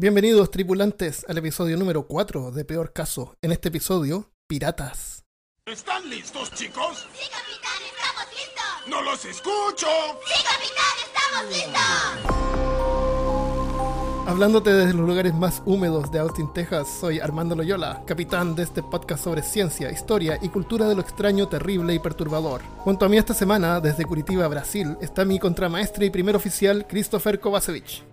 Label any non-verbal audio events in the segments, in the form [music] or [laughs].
Bienvenidos tripulantes al episodio número 4 de Peor Caso. En este episodio, piratas. ¿Están listos, chicos? ¡Sí, capitán! ¡Estamos listos! ¡No los escucho! ¡Sí, capitán! ¡Estamos listos! Hablándote desde los lugares más húmedos de Austin, Texas, soy Armando Loyola, capitán de este podcast sobre ciencia, historia y cultura de lo extraño, terrible y perturbador. Junto a mí esta semana, desde Curitiba, Brasil, está mi contramaestre y primer oficial, Christopher Kovacevic.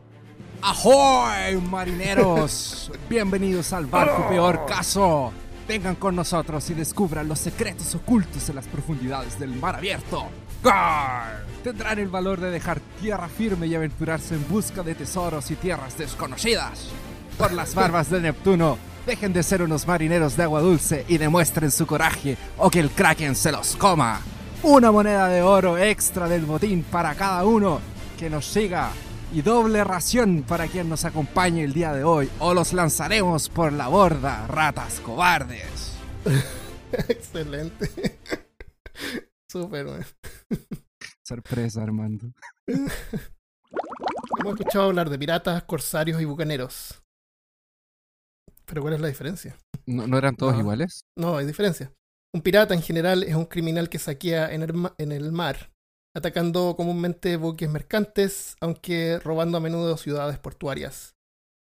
¡Ahoy, marineros! [laughs] Bienvenidos al barco Peor Caso. Vengan con nosotros y descubran los secretos ocultos en las profundidades del mar abierto. ¡Gar! Tendrán el valor de dejar tierra firme y aventurarse en busca de tesoros y tierras desconocidas. Por las [laughs] barbas de Neptuno, dejen de ser unos marineros de agua dulce y demuestren su coraje o que el kraken se los coma. Una moneda de oro extra del botín para cada uno que nos siga y doble ración para quien nos acompañe el día de hoy o los lanzaremos por la borda, ratas cobardes. [laughs] Excelente. [laughs] Súper. Sorpresa, Armando. [laughs] Hemos escuchado hablar de piratas, corsarios y bucaneros. Pero ¿cuál es la diferencia? ¿No, no eran todos No. iguales? No, hay diferencia. Un pirata en general es un criminal que saquea en el, ma- en el mar, atacando comúnmente buques mercantes, aunque robando a menudo ciudades portuarias.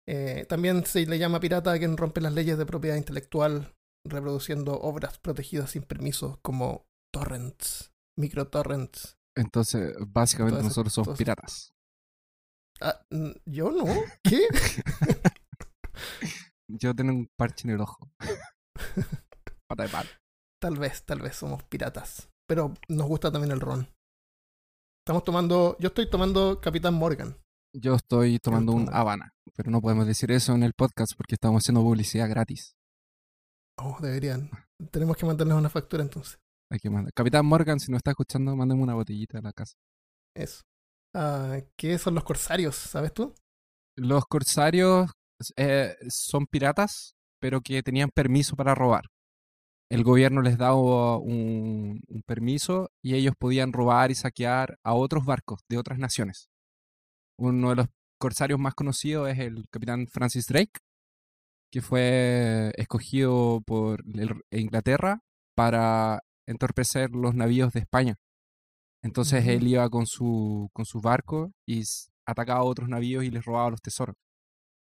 Eh, también se le llama pirata a quien rompe las leyes de propiedad intelectual, reproduciendo obras protegidas sin permiso como torrents, microtorrents. Entonces, básicamente nosotros somos piratas. Ah, ¿Yo no? ¿Qué? [laughs] Yo tengo un parche en el ojo. [laughs] Pata de palo. Tal vez, tal vez somos piratas. Pero nos gusta también el ron. Estamos tomando, yo estoy tomando Capitán Morgan. Yo estoy tomando un. Habana, pero no podemos decir eso en el podcast porque estamos haciendo publicidad gratis. Oh, deberían. Tenemos que mandarles una factura entonces. Hay que mandar. Capitán Morgan, si no está escuchando, mándame una botellita a la casa. Eso. Ah, ¿Qué son los corsarios? ¿Sabes tú? Los corsarios eh, son piratas, pero que tenían permiso para robar. El gobierno les daba un, un permiso y ellos podían robar y saquear a otros barcos de otras naciones. Uno de los corsarios más conocidos es el capitán Francis Drake, que fue escogido por Inglaterra para entorpecer los navíos de España. Entonces él iba con su, con su barco y atacaba a otros navíos y les robaba los tesoros.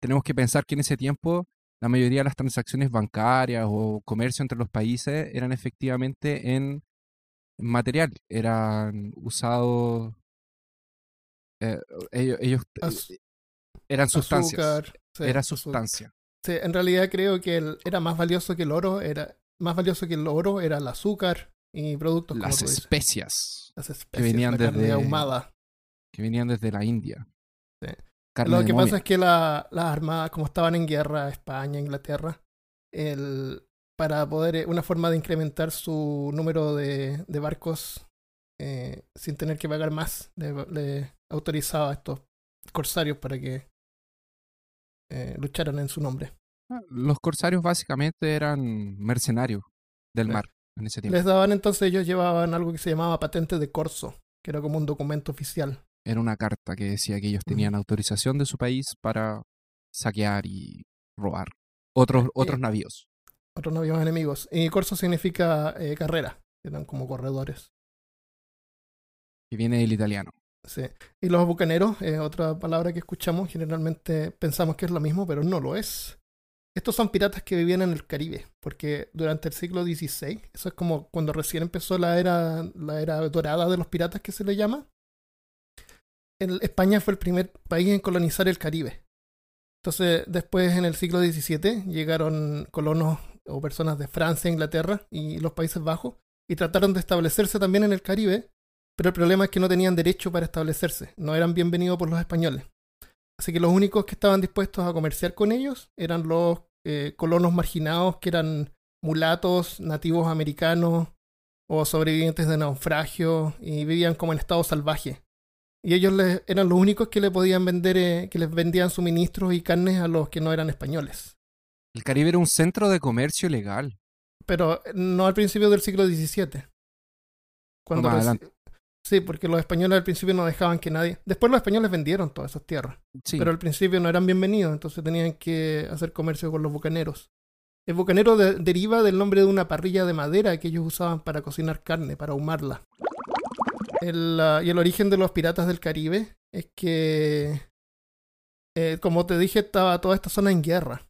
Tenemos que pensar que en ese tiempo la mayoría de las transacciones bancarias o comercio entre los países eran efectivamente en material, eran usados, eh, ellos, ellos, eh, Az- eran sustancias, Azúcar. sí, era azúcar. sustancia. Sí, en realidad creo que el- era más valioso que el oro. Era más valioso que el oro era el azúcar y productos como Las dices. especias Las especies, venían la carne desde- ahumada. que venían desde la India. Sí. Carne Lo que pasa es que la- las armadas, como estaban en guerra, España, Inglaterra, el, para poder, eh, una forma de incrementar su número de, de barcos eh, sin tener que pagar más, le, le autorizaba a estos corsarios para que eh, lucharan en su nombre. Ah, Los corsarios básicamente eran mercenarios del Sí. mar en ese tiempo. Les daban entonces, ellos llevaban algo que se llamaba patente de corso, que era como un documento oficial. Era una carta que decía que ellos tenían autorización de su país para saquear y robar otros, otros Eh, navíos. Otros navíos enemigos. Y corso significa eh, carrera, eran como corredores. Que viene del italiano. Sí. Y los bucaneros, eh, otra palabra que escuchamos, generalmente pensamos que es lo mismo, pero no lo es. Estos son piratas que vivían en el Caribe, porque durante el siglo XVI, eso es como cuando recién empezó la era, la era dorada de los piratas que se le llama. España fue el primer país en colonizar el Caribe. Entonces, después en el siglo XVII llegaron colonos o personas de Francia, Inglaterra y los Países Bajos y trataron de establecerse también en el Caribe, pero el problema es que no tenían derecho para establecerse, no eran bienvenidos por los españoles. Así que los únicos que estaban dispuestos a comerciar con ellos eran los eh, colonos marginados, que eran mulatos, nativos americanos o sobrevivientes de naufragio y vivían como en estado salvaje. Y ellos les- eran los únicos que le podían vender, eh, que les vendían suministros y carnes a los que no eran españoles. El Caribe era un centro de comercio legal. Pero no al principio del siglo XVII. Cuando más reci- adelante. Sí, porque los españoles al principio no dejaban que nadie. Después los españoles vendieron todas esas tierras, Sí, pero al principio no eran bienvenidos, entonces tenían que hacer comercio con los bucaneros. El bucanero de- deriva del nombre de una parrilla de madera que ellos usaban para cocinar carne, para ahumarla. El, y el origen de los piratas del Caribe es que, eh, como te dije, estaba toda esta zona en guerra.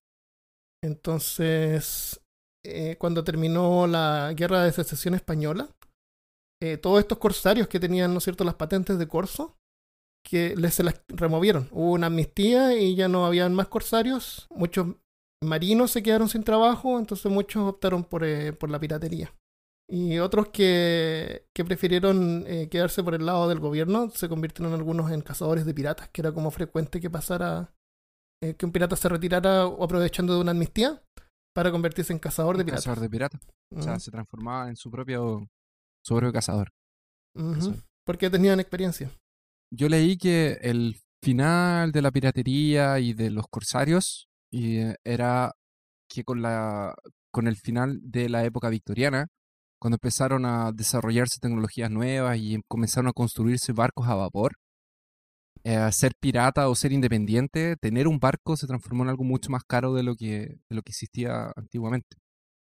Entonces, eh, cuando terminó la guerra de secesión española, eh, todos estos corsarios que tenían, ¿no cierto?, las patentes de corso, que les se las removieron. Hubo una amnistía y ya no habían más corsarios. Muchos marinos se quedaron sin trabajo, entonces muchos optaron por, por la piratería. Y otros que, que prefirieron eh, quedarse por el lado del gobierno se convirtieron algunos en cazadores de piratas, que era como frecuente que pasara eh, que un pirata se retirara o aprovechando de una amnistía para convertirse en cazador de piratas. cazador de piratas. O sea, se transformaba en su propio, su propio cazador. Porque tenían experiencia. Yo leí que el final de la piratería y de los corsarios y, eh, era que con la con el final de la época victoriana, cuando empezaron a desarrollarse tecnologías nuevas y comenzaron a construirse barcos a vapor, eh, ser pirata o ser independiente, tener un barco se transformó en algo mucho más caro de lo que, de lo que existía antiguamente.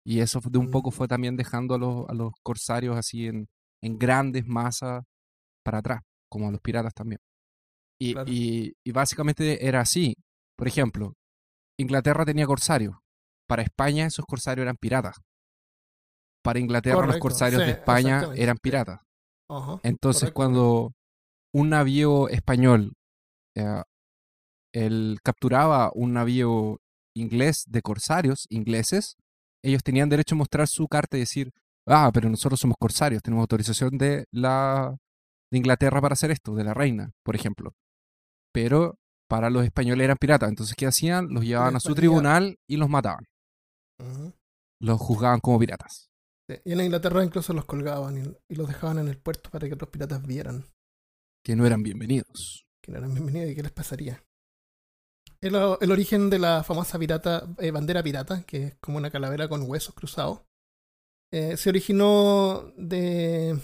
Y eso de un poco Mm. fue también dejando a los, a los corsarios así en, en grandes masas para atrás, como a los piratas también. Y, Claro. y, y básicamente era así. Por ejemplo, Inglaterra tenía corsarios. Para España esos corsarios eran piratas. Para Inglaterra los corsarios sí, de España eran piratas. Entonces, correcto, cuando un navío español eh, él capturaba un navío inglés de corsarios ingleses, ellos tenían derecho a mostrar su carta y decir, ah, pero nosotros somos corsarios, tenemos autorización de la de Inglaterra para hacer esto, de la reina, por ejemplo. Pero para los españoles eran piratas, entonces ¿qué hacían? Los llevaban a su tribunal y los mataban. Los juzgaban como piratas. Sí, Y en Inglaterra incluso los colgaban y, y los dejaban en el puerto para que otros piratas vieran que no eran bienvenidos. que no eran bienvenidos y qué les pasaría. El, el origen de la famosa pirata, eh, bandera pirata, que es como una calavera con huesos cruzados, eh, se originó de...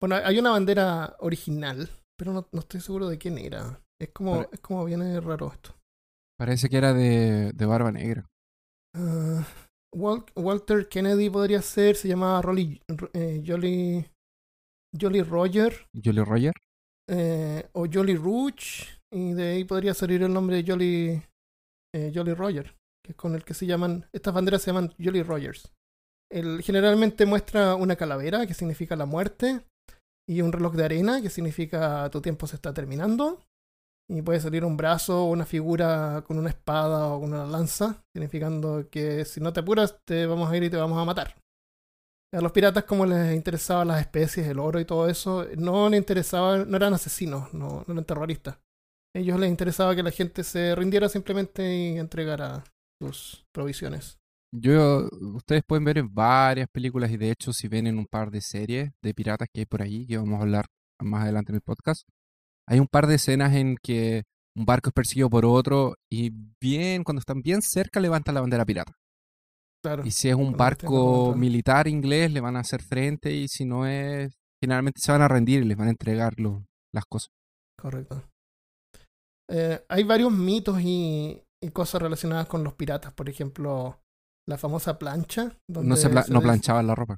Bueno, hay una bandera original, pero no, no estoy seguro de quién era. Es como, Pare- es como viene raro esto. Parece que era de, de Barba Negra. Wal- Walter Kennedy podría ser, se llamaba Rolly, eh, Jolly, Jolly Roger Jolly Roger. eh, o Jolly Rouge y de ahí podría salir el nombre de Jolly, eh, Jolly Roger, que es con el que se llaman, estas banderas se llaman Jolly Rogers. El, generalmente muestra una calavera que significa la muerte y un reloj de arena que significa tu tiempo se está terminando. Y puede salir un brazo o una figura con una espada o con una lanza, significando que si no te apuras te vamos a ir y te vamos a matar. A los piratas como les interesaban las especies, el oro y todo eso, no les interesaba, no eran asesinos, no, no eran terroristas. A ellos les interesaba que la gente se rindiera simplemente y entregara sus provisiones. Yo, ustedes pueden ver en varias películas y de hecho si ven en un par de series de piratas que hay por ahí, que vamos a hablar más adelante en el podcast, hay un par de escenas en que un barco es perseguido por otro y bien, cuando están bien cerca levantan la bandera pirata. Claro. Y si es un barco militar inglés le van a hacer frente y si no es, generalmente se van a rendir y les van a entregar lo- las cosas. Correcto. Eh, hay varios mitos y, y cosas relacionadas con los piratas. Por ejemplo, la famosa plancha. Donde No, se pla- se no planchaban la ropa.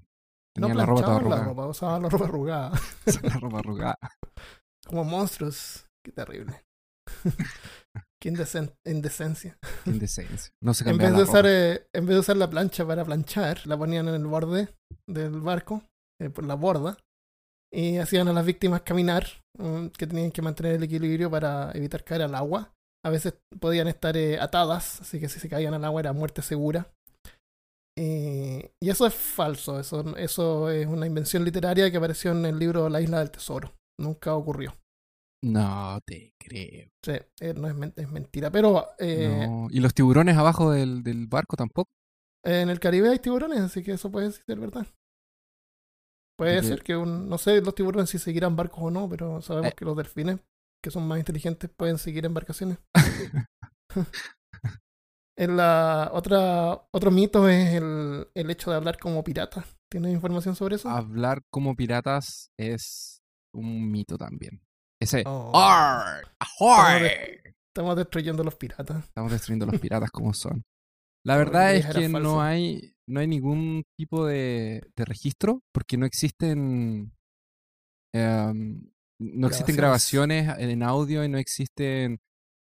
No Tenían la ropa toda la ropa, usaban la ropa arrugada. [laughs] la ropa arrugada. [laughs] Como monstruos. Qué terrible. Qué indecen- indecencia. Indecencia. No se En vez, de usar, eh, en vez de usar la plancha para planchar, la ponían en el borde del barco, eh, por la borda, y hacían a las víctimas caminar, mm, que tenían que mantener el equilibrio para evitar caer al agua. A veces podían estar eh, atadas, así que si se caían al agua era muerte segura. Y eso es falso, eso, eso es una invención literaria que apareció en el libro La isla del tesoro. Nunca ocurrió. No te creo. Sí, eh, no es, men- es mentira, pero eh, No. Y los tiburones abajo del, del barco tampoco. En el Caribe hay tiburones, así que eso puede ser verdad. Puede Porque- ser que un, no sé los tiburones si seguirán barcos o no, pero sabemos Eh. que los delfines, que son más inteligentes, pueden seguir embarcaciones. [laughs] [laughs] en la otra otro mito es el, el hecho de hablar como pirata. ¿Tienes información sobre eso? Hablar como piratas es un mito también. Ese Oh. ¡Arr! ¡Ahoy! Estamos destruyendo a los piratas. Estamos destruyendo a los piratas como son. La verdad es que no hay, no hay ningún tipo de, de registro porque no existen em, no existen Grabaciones. grabaciones en audio y no existen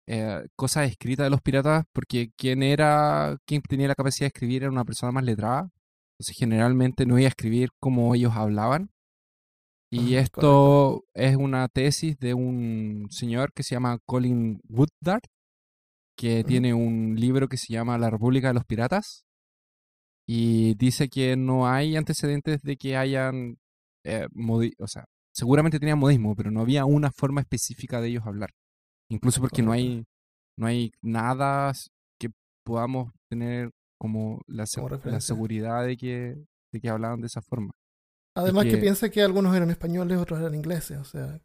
eh, cosas escritas de los piratas porque quien era, quien tenía la capacidad de escribir era una persona más letrada. Entonces generalmente no iba a escribir como ellos hablaban. Y esto es una tesis de un señor que se llama Colin Woodard, que tiene un libro que se llama La República de los Piratas. Y dice que no hay antecedentes de que hayan, eh, o sea, seguramente tenían modismo, pero no había una forma específica de ellos hablar. Incluso porque no hay, no hay nada que podamos tener como la, Como la seguridad de que, de que hablaban de esa forma. Además que... que- piensa que algunos eran españoles, otros eran ingleses. O sea,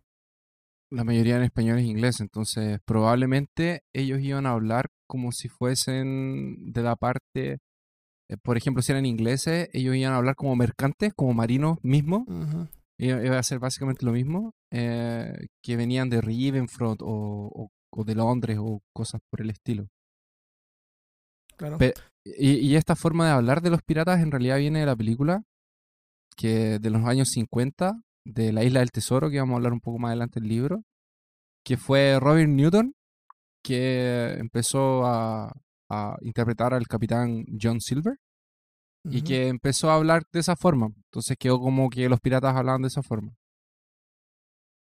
La mayoría en español e inglés, entonces probablemente ellos iban a hablar como si fuesen de la parte, eh, por ejemplo, si eran ingleses, ellos iban a hablar como mercantes, como marinos mismos, ujú, iba iba a ser básicamente lo mismo, eh, que venían de Rivenfront o, o- o de Londres o cosas por el estilo. claro. Y esta forma de hablar de los piratas en realidad viene de la película, que de los años 50, de la Isla del Tesoro, que vamos a hablar un poco más adelante del libro, que fue Robin Newton, que empezó a, a interpretar al capitán John Silver y que empezó a hablar de esa forma. Entonces quedó como que los piratas hablaban de esa forma.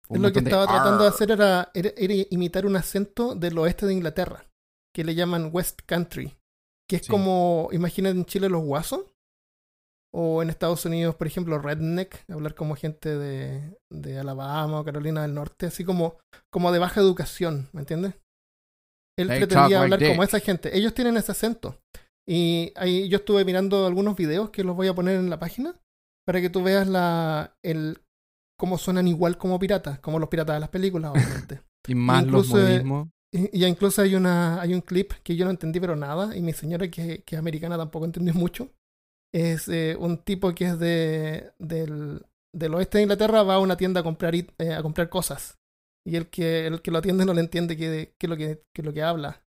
Un lo que de estaba tratando de hacer era, era, era imitar un acento del oeste de Inglaterra, que le llaman West Country, que es Sí. como, imaginen en Chile los guasos, o en Estados Unidos, por ejemplo, redneck, hablar como gente de, de Alabama o Carolina del Norte, así como, como de baja educación, ¿me entiendes? Él They pretendía like hablar como esa gente. Ellos tienen ese acento. Y ahí yo estuve mirando algunos videos que los voy a poner en la página para que tú veas la, el, cómo suenan igual como piratas, como los piratas de las películas, [laughs] obviamente. Y más los incluso, eh, modismos. y, y incluso hay, una, hay un clip que yo no entendí pero nada, y mi señora que, que es americana tampoco entendió mucho. Es eh, un tipo que es de, del, del oeste de Inglaterra, va a una tienda a comprar, it- eh, a comprar cosas. Y el que, el que lo atiende no le entiende qué es lo que, lo que habla.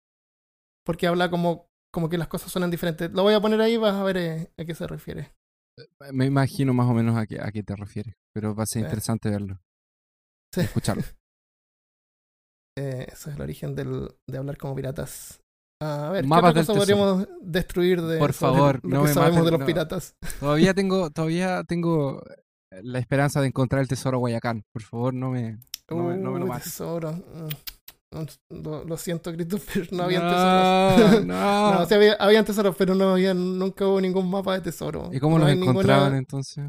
Porque habla como, como que las cosas suenan diferentes. Lo voy a poner ahí, vas a ver eh, a qué se refiere. Me imagino más o menos a qué, a qué te refieres, pero va a ser interesante verlo, Sí. escucharlo. [laughs] Ese es el origen del, de hablar como piratas. A ver, ¿qué Mapas otra del cosa podríamos destruir de Por favor, lo no que me sabemos maten, de los no. piratas? [laughs] Todavía tengo, todavía tengo eh, la esperanza de encontrar el tesoro Guayacán. Por favor, no me, no me, no me lo mates. tesoro. Mm. Lo, lo siento, Christopher, [laughs] no había tesoros. [laughs] No, no, sí había, habían tesoros, pero no había, nunca hubo ningún mapa de tesoro. ¿Y cómo no los encontraban Ninguna, entonces?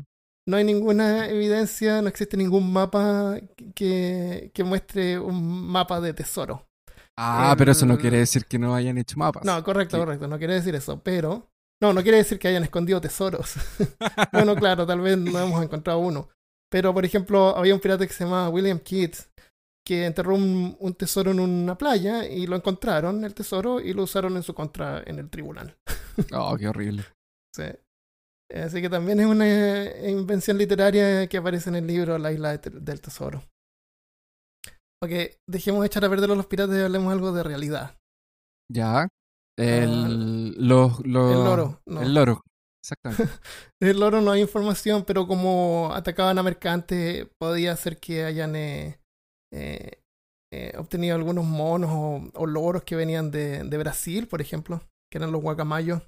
no hay ninguna evidencia, no existe ningún mapa que, que muestre un mapa de tesoro. Ah, pero eso no el- quiere decir que no hayan hecho mapas. No, correcto, Sí. correcto, no quiere decir eso, pero... No, no quiere decir que hayan escondido tesoros. [laughs] bueno, claro, tal vez no hemos encontrado uno. Pero, por ejemplo, había un pirata que se llamaba William Kidd, que enterró un, un tesoro en una playa y lo encontraron, el tesoro, y lo usaron en su contra en el tribunal. [laughs] Oh, qué horrible. Sí. Así que también es una eh, invención literaria que aparece en el libro La isla del tesoro. Ok, dejemos de echar a perder a los piratas y hablemos algo de realidad. Ya. El, los, los- Ah, El loro, no. El loro. Exactamente. [laughs] El oro no hay información, pero como atacaban a mercantes, podía ser que hayan eh, eh, eh, obtenido algunos monos o, o loros que venían de, de Brasil, por ejemplo, que eran los guacamayos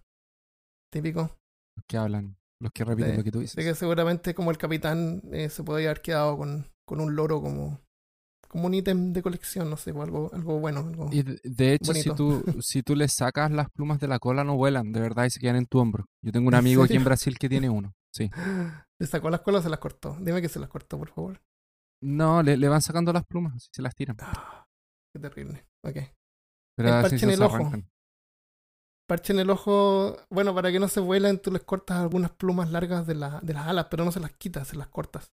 típicos. los que hablan. Los que repiten lo que tú dices. que seguramente como el capitán se podía haber quedado con, con un loro como, como un ítem de colección, no sé, o algo, algo bueno. algo- Y de, hecho, si tú, [laughs] si tú le sacas las plumas de la cola, no vuelan, de verdad, y se quedan en tu hombro. Yo tengo un ¿En amigo aquí en? Brasil que tiene [laughs] uno. Sí. Le sacó las colas o se las cortó. Dime que se las cortó, por favor. No, le, le van sacando las plumas, se las tiran. Ah, qué terrible. Ok. Pero el parche en el ojo. Parche en el ojo, bueno, para que no se vuelen, tú les cortas algunas plumas largas de, la, de las alas, pero no se las quitas, se las cortas.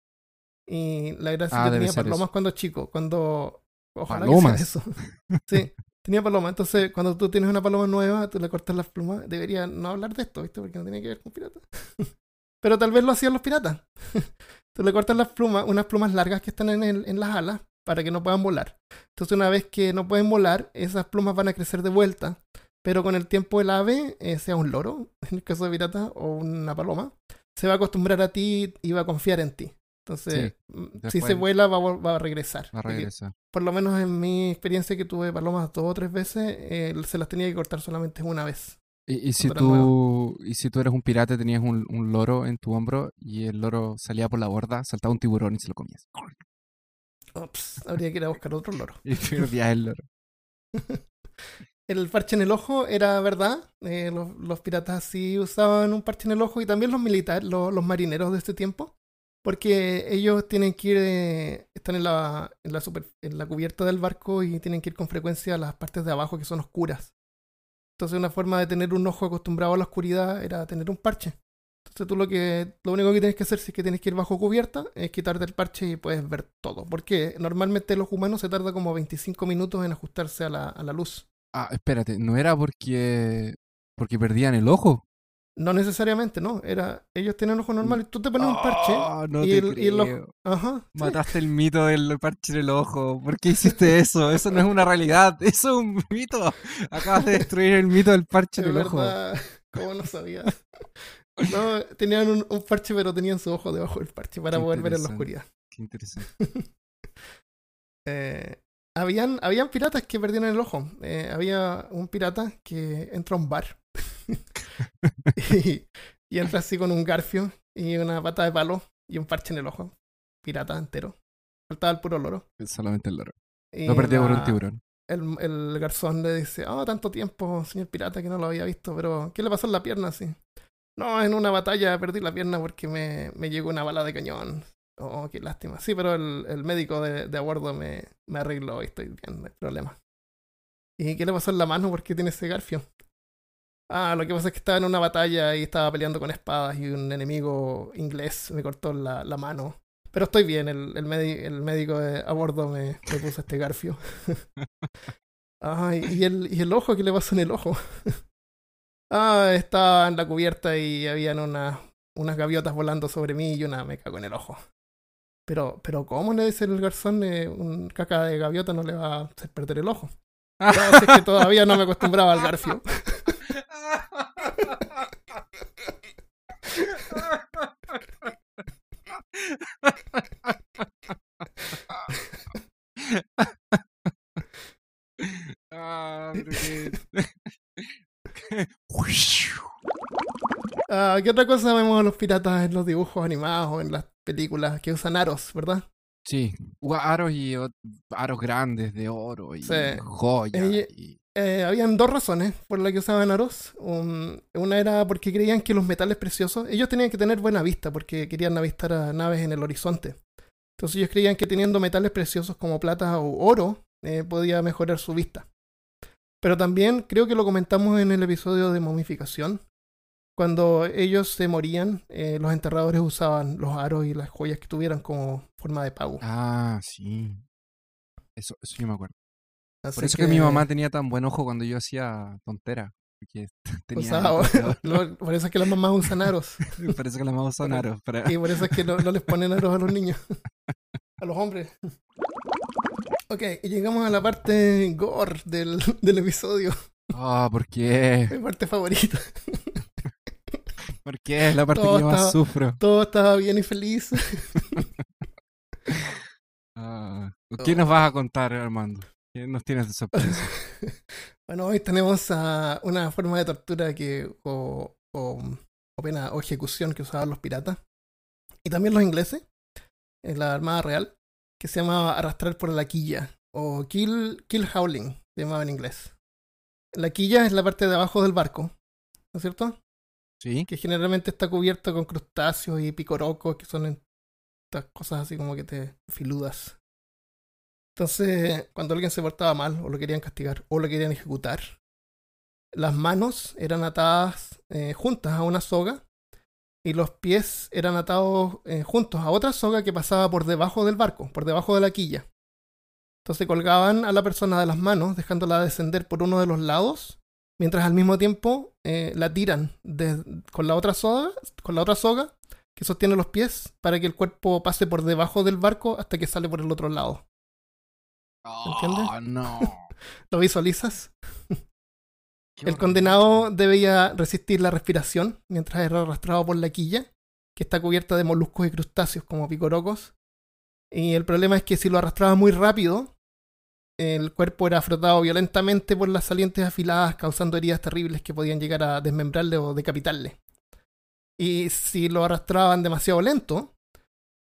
Y la gracia Ah, que tenía palomas eso. cuando chico, cuando... Ojalá Palomas. que sea eso. [laughs] sí, tenía palomas. Entonces, cuando tú tienes una paloma nueva, tú le cortas las plumas. Debería no hablar de esto, ¿viste? Porque no tiene que ver con piratas. [laughs] pero tal vez lo hacían los piratas. [laughs] tú le cortas las plumas, unas plumas largas que están en, el- en las alas para que no puedan volar. Entonces una vez que no pueden volar, esas plumas van a crecer de vuelta. Pero con el tiempo el ave, eh, sea un loro, en el caso de pirata, o una paloma, se va a acostumbrar a ti y va a confiar en ti. Entonces, mm, si se vuela, va, va a regresar. Va a Porque, regresar. por lo menos en mi experiencia que tuve palomas dos o tres veces, eh, se las tenía que cortar solamente una vez. Y, y si tú, y si tú eres un pirata, tenías un, un loro en tu hombro y el loro salía por la borda, saltaba un tiburón y se lo comías. Ops, habría que ir a buscar otro loro. [laughs] Y perdías el loro. [laughs] El parche en el ojo era verdad. eh, los, los piratas sí usaban un parche en el ojo y también los militares, los, los marineros de este tiempo. Porque ellos tienen que ir, eh, están en la, en, la en la cubierta del barco y tienen que ir con frecuencia a las partes de abajo que son oscuras. Entonces una forma de tener un ojo acostumbrado a la oscuridad era tener un parche. Entonces tú lo que lo único que tienes que hacer si es que tienes que ir bajo cubierta es quitarte el parche y puedes ver todo. Porque normalmente los humanos se tarda como 25 minutos en ajustarse a la, a la luz. Ah, espérate, no era porque porque perdían el ojo. No necesariamente, no. Era, ellos tienen ojo normal y tú te pones un parche. No y te el- y el ojo- creo. Ajá. sí. Mataste el mito del parche en el ojo. ¿Por qué [laughs] hiciste eso? Eso no es una realidad. [laughs] Eso es un mito. Acabas de destruir el mito del parche en el ojo. ¿cómo no sabía? No, tenían un, un parche, pero tenían su ojo debajo del parche para Qué poder ver en la oscuridad. Qué interesante. [laughs] Eh, habían, habían piratas que perdían el ojo. Eh, había un pirata que entra a un bar y, [laughs] y entra así con un garfio y una pata de palo y un parche en el ojo. Pirata entero. Faltaba el puro loro. Solamente el loro. Y Lo perdió por un tiburón. el, el garzón le dice, oh, tanto tiempo, señor pirata, que no lo había visto, pero ¿qué le pasó en la pierna así? No, en una batalla perdí la pierna porque me, me llegó una bala de cañón. Oh, qué lástima. Sí, pero el, el médico de, de a bordo me, me arregló y estoy bien, no hay problema. ¿Y qué le pasó en la mano? ¿Por qué tiene ese garfio? Ah, lo que pasa es que estaba en una batalla y estaba peleando con espadas y un enemigo inglés me cortó la, la mano. Pero estoy bien, el, el, el médico de a bordo me, me puso este garfio. [laughs] Ay, y el, y el ojo, ¿qué le pasó en el ojo? [laughs] ah, estaba en la cubierta y habían unas, unas gaviotas volando sobre mí y una me cagó en el ojo. Pero, pero ¿cómo le dice el garzón? eh, un caca de gaviota no le va a hacer perder el ojo. [laughs] No, es que todavía no me acostumbraba al garfio. [laughs] Ah, [laughs] Ah, ¿Qué otra cosa vemos los piratas en los dibujos animados o en las películas que usan aros, verdad? Sí, aros y aros grandes de oro y Sí. joyas. Ella- y- Eh, habían dos razones por las que usaban aros. Un- una era porque creían que los metales preciosos, ellos tenían que tener buena vista porque querían avistar a naves en el horizonte. Entonces ellos creían que teniendo metales preciosos como plata o oro eh, podía mejorar su vista. Pero también creo que lo comentamos en el episodio de momificación. Cuando ellos se morían, eh, los enterradores usaban los aros y las joyas que tuvieran como forma de pago. Ah, sí. Eso, eso yo me acuerdo. Así Por eso que... mi mamá tenía tan buen ojo cuando yo hacía tontera. Porque [laughs] tenía oro. [laughs] lo- por eso es que las mamás usan aros. [laughs] Por eso que las mamás son aros. para- Y por eso es que no, no les ponen aros a los niños. A los hombres. Ok, y llegamos a la parte gore del, del episodio. Ah, ¿por qué? Mi parte favorita. ¿Por qué? Es la parte Todo que yo más estaba- sufro. Todo estaba bien y feliz. Ah, ¿Qué nos vas a contar, Armando? ¿Qué nos tienes de sorpresa? [laughs] Bueno, hoy tenemos una forma de tortura que o, o, o pena o ejecución que usaban los piratas y también los ingleses en la Armada Real que se llamaba arrastrar por la quilla o kill, kill howling se llamaba en inglés. La quilla es la parte de abajo del barco, ¿no es cierto? ¿Sí? Que generalmente está cubierta con crustáceos y picorocos que son estas cosas así como que te filudas. Entonces, cuando alguien se portaba mal o lo querían castigar o lo querían ejecutar, las manos eran atadas eh, juntas a una soga y los pies eran atados eh, juntos a otra soga que pasaba por debajo del barco, por debajo de la quilla. Entonces colgaban a la persona de las manos, dejándola descender por uno de los lados, mientras al mismo tiempo eh, la tiran de- con la otra soga, con la otra soga que sostiene los pies para que el cuerpo pase por debajo del barco hasta que sale por el otro lado. ¿Entiendes? Oh, no. [laughs] ¿Lo visualizas? El condenado debía resistir la respiración mientras era arrastrado por la quilla, que está cubierta de moluscos y crustáceos como picorocos. Y el problema es que si lo arrastraba muy rápido, el cuerpo era frotado violentamente por las salientes afiladas, causando heridas terribles que podían llegar a desmembrarle o decapitarle. Y si lo arrastraban demasiado lento,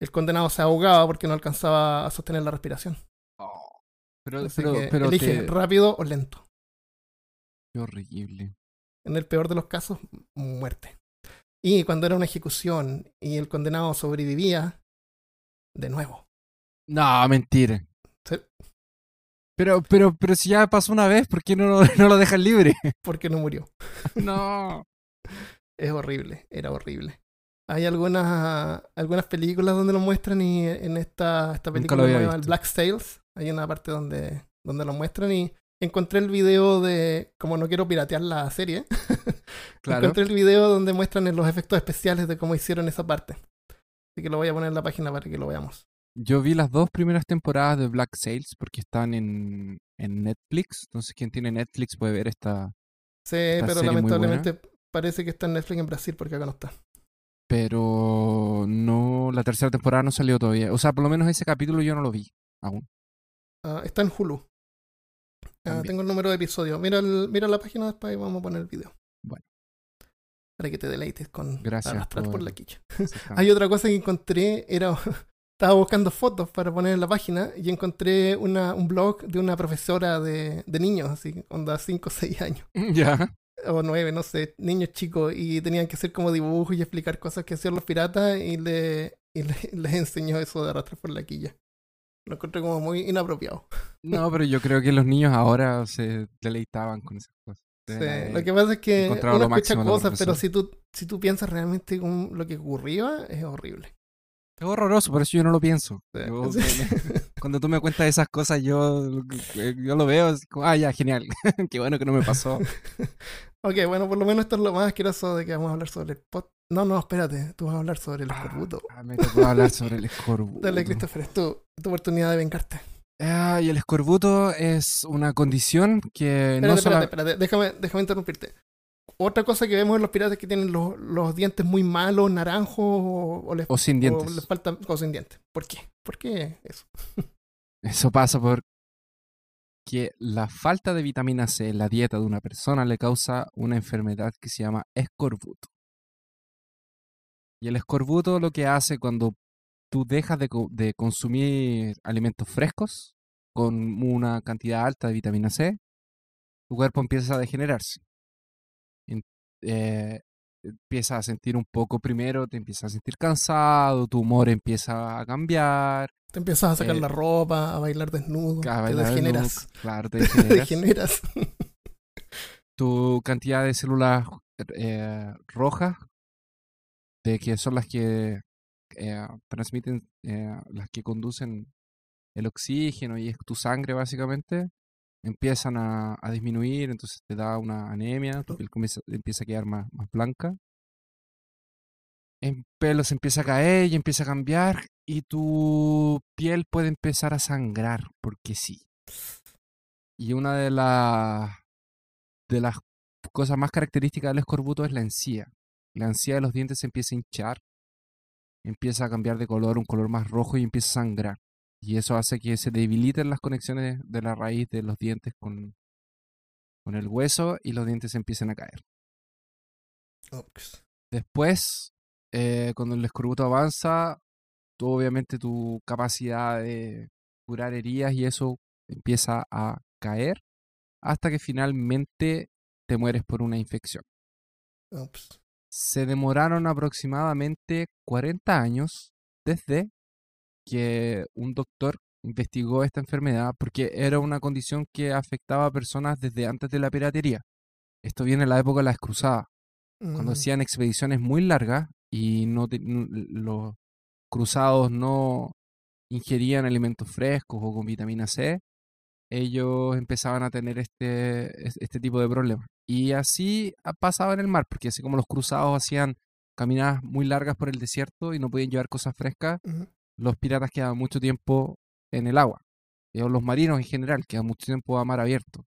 el condenado se ahogaba porque no alcanzaba a sostener la respiración. Pero, Así pero, que pero elige te- rápido o lento. Qué horrible. En el peor de los casos, muerte. Y cuando era una ejecución y el condenado sobrevivía, de nuevo. No, mentira. Sí. Pero, pero, pero si ya pasó una vez, ¿por qué no, lo- [laughs] no lo dejan libre? Porque no murió. [laughs] [laughs] no. Es horrible, era horrible. Hay algunas, algunas películas donde lo muestran y en esta, esta película nueva, el. Black Sails, hay una parte donde, donde lo muestran y encontré el video de, como no quiero piratear la serie, [laughs] Claro. encontré el video donde muestran los efectos especiales de cómo hicieron esa parte. Así que lo voy a poner en la página para que lo veamos. Yo vi las dos primeras temporadas de Black Sails porque están en, en Netflix. Entonces, quien tiene Netflix puede ver esta. Sí, Esta pero serie lamentablemente parece que está en Netflix en Brasil porque acá no está. Pero no, la tercera temporada no salió todavía. O sea, por lo menos ese capítulo yo no lo vi aún. Ah, está en Hulu. Ah, tengo el número de episodio. Mira, el- mira la página después y vamos a poner el video. Bueno. Para que te deleites con Gracias arrastrar por por- la quicha. [laughs] Hay otra cosa que encontré, era [laughs] estaba buscando fotos para poner en la página y encontré una, un blog de una profesora de, de niños, así, onda 5 o 6 años, [laughs] Ya. o 9, no sé, niños chicos, y tenían que hacer como dibujos y explicar cosas que hacían los piratas y, le, y le- les enseñó eso de arrastrar por la quilla. Lo encontré como muy inapropiado. No, pero yo creo que los niños ahora se deleitaban con esas cosas. Sí, Lo que pasa es que uno escucha cosas, pero si tú, si tú piensas realmente con lo que ocurría, es horrible. Es horroroso, por eso yo no lo pienso. Sí. Yo- [laughs] Sí. cuando tú me cuentas esas cosas, yo, yo lo veo así como, ah, ya, genial. [laughs] Qué bueno que no me pasó. [laughs] Ok, bueno, por lo menos esto es lo más asqueroso de que vamos a hablar sobre el pot. No, no, espérate, tú vas a hablar sobre el escorbuto. Ah, me tocó hablar sobre el [laughs] escorbuto. Dale, Christopher, es tu, tu oportunidad de vengarte. Ah, y el escorbuto es una condición que Espérate, no espérate, solo... espérate, déjame, déjame interrumpirte. Otra cosa que vemos en los piratas es que tienen los, los dientes muy malos, naranjos, o, o les, O sin o dientes. les falta o sin dientes. ¿Por qué? ¿Por qué eso? [laughs] Eso pasa por que la falta de vitamina C en la dieta de una persona le causa una enfermedad que se llama escorbuto. Y el escorbuto lo que hace cuando tú dejas de, co- de consumir alimentos frescos con una cantidad alta de vitamina C, tu cuerpo empieza a degenerarse. En- eh, empieza a sentir un poco primero, te empiezas a sentir cansado, tu humor empieza a cambiar, Te empiezas a sacar Eh, la ropa, a bailar desnudo, a te degeneras. desnudo, Claro, te [laughs] degeneras. tu cantidad de células eh, rojas, de que son las que eh, transmiten, las que conducen el oxígeno y es tu sangre básicamente, empiezan a, a disminuir, entonces te da una anemia, tu piel comienza- empieza a quedar más, más blanca. El pelo se empieza a caer y empieza a cambiar y tu piel puede empezar a sangrar, porque sí. Y una de las de las cosas más características del escorbuto es la encía. La encía de los dientes se empieza a hinchar, empieza a cambiar de color, un color más rojo y empieza a sangrar. Y eso hace que se debiliten las conexiones de la raíz de los dientes con, con el hueso y los dientes empiezan a caer. Después, eh, cuando el escorbuto avanza, tú obviamente tu capacidad de curar heridas y eso empieza a caer hasta que finalmente te mueres por una infección. Ups. Se demoraron aproximadamente 40 años desde que un doctor investigó esta enfermedad porque era una condición que afectaba a personas desde antes de la piratería. Esto viene en la época de las cruzadas cuando Mm, hacían expediciones muy largas y no te- los cruzados no ingerían alimentos frescos o con vitamina C, ellos empezaban a tener este, es- este tipo de problemas. Y así pasaba en el mar, porque así como los cruzados hacían caminadas muy largas por el desierto y no podían llevar cosas frescas. Los piratas quedaban mucho tiempo en el agua. Y los marinos en general quedan mucho tiempo a mar abierto.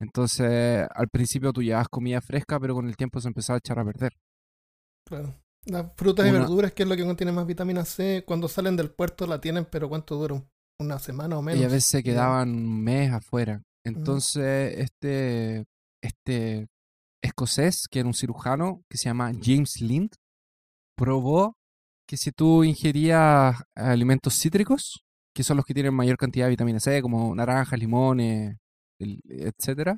Entonces, al principio tú llevabas comida fresca, pero con el tiempo se empezaba a echar a perder. Claro. Las frutas y verduras, que es lo que contiene más vitamina C, cuando salen del puerto la tienen, pero ¿cuánto dura? ¿Un- ¿Una semana o menos? Y a veces se quedaban un mes afuera. Entonces, este, este escocés, que era un cirujano, que se llama James Lind, probó que si tú ingerías alimentos cítricos, que son los que tienen mayor cantidad de vitamina C, como naranjas, limones, etcétera,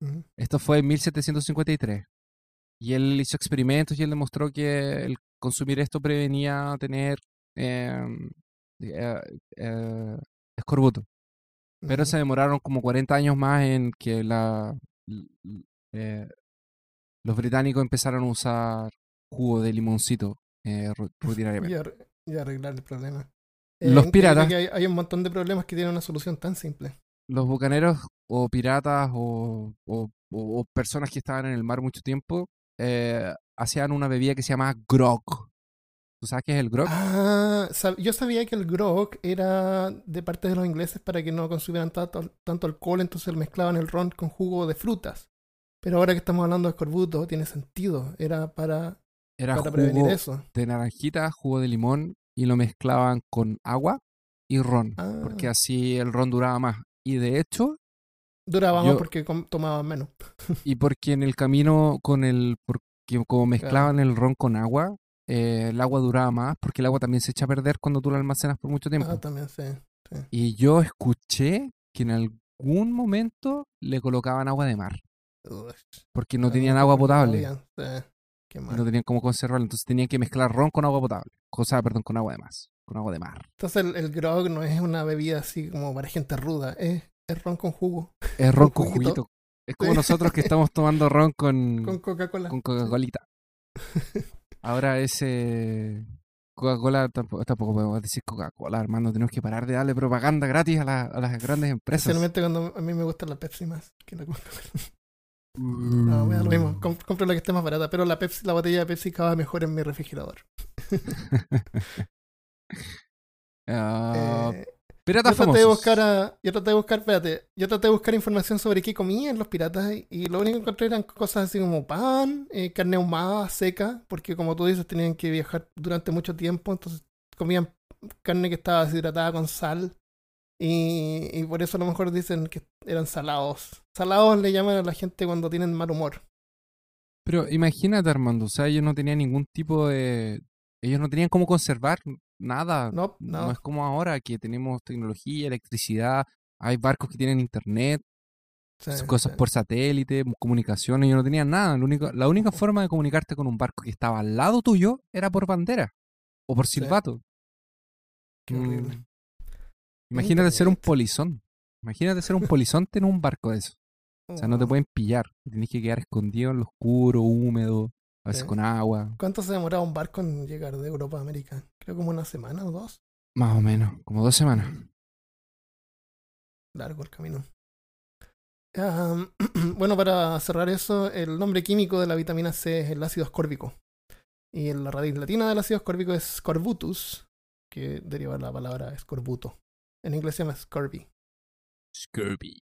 Ujú. esto fue en 1753. Y él hizo experimentos y él demostró que el consumir esto prevenía tener em, eh, eh, escorbuto. Pero se demoraron como 40 años más en que la, eh, los británicos empezaron a usar jugo de limoncito eh, Y, rutinariamente. ar- y arreglar el problema. Los increíble piratas- que hay, hay un montón de problemas que tienen una solución tan simple. Los bucaneros o piratas o, o- o- o personas que estaban en el mar mucho tiempo eh, hacían una bebida que se llama grog. ¿Tú sabes qué es el grog? Ah, sab- yo sabía que el grog era de parte de los ingleses para que no consumieran tanto, tanto alcohol, entonces mezclaban el ron con jugo de frutas. Pero ahora que estamos hablando de escorbuto, tiene sentido. Era para, Era para prevenir jugo eso. de naranjita, jugo de limón y lo mezclaban con agua y ron, Ah. porque así el ron duraba más. Y de hecho, Duraba más porque tomaban menos. [laughs] y porque en el camino con el, porque como mezclaban el ron con agua, eh, el agua duraba más, porque el agua también se echa a perder cuando tú la almacenas por mucho tiempo. Ah, también, sí. Y yo escuché que en algún momento le colocaban agua de mar, porque no tenían agua potable. sí. Qué y mal. no tenían cómo conservarlo, entonces tenían que mezclar ron con agua potable. Cosa, perdón, con agua de más, con agua de mar. Entonces el, el grog no es una bebida así como para gente ruda, es, es ron con jugo, Es ron Con con juguito. juguito. Es como Sí. nosotros que estamos tomando ron con, [laughs] con Coca-Cola. con Coca-Colita. [laughs] Ahora ese Coca-Cola tampoco, tampoco podemos decir Coca-Cola, hermano. Tenemos que parar de darle propaganda gratis a, la- a las grandes empresas. Especialmente cuando a mí me gusta la Pepsi más que la Coca-Cola. Mm. No, lo mismo. Compro la que esté más barata, pero la Pepsi, la botella de Pepsi cabe mejor en mi refrigerador. [laughs] Ah, Eh, piratas yo traté de buscar a- yo traté de buscar, espérate, yo traté de buscar información sobre qué comían los piratas y, y lo único que encontré eran cosas así como pan, eh, carne ahumada, seca, porque como tú dices tenían que viajar durante mucho tiempo, entonces comían carne que estaba deshidratada con sal y, y por eso a lo mejor dicen que eran salados. Salados le llaman a la gente cuando tienen mal humor. Pero imagínate, Armando, o sea, ellos no tenían ningún tipo de... Ellos no tenían cómo conservar nada. No, No no. es como ahora que tenemos tecnología, electricidad, hay barcos que tienen internet, Sí, cosas sí. por satélite, comunicaciones, ellos no tenían nada. Lo único, la única forma de comunicarte con un barco que estaba al lado tuyo era por bandera o por Sí. silbato. Qué horrible. Mm. Imagínate ser un polizón. Imagínate ser un polizonte en un barco de eso. O sea, no te Oh. pueden pillar. Tienes que quedar escondido en lo oscuro, húmedo, a veces con agua. ¿Cuánto se demoraba un barco en llegar de Europa a América? Creo como una semana o dos. Más o menos, como dos semanas. [clears throat] Largo el camino. Am, [clears throat] bueno, para cerrar eso, el nombre químico de la vitamina C es el ácido ascórbico. Y la raíz latina del ácido ascórbico es scorbutus, que deriva de la palabra escorbuto. En inglés se llama scurvy. Scurvy.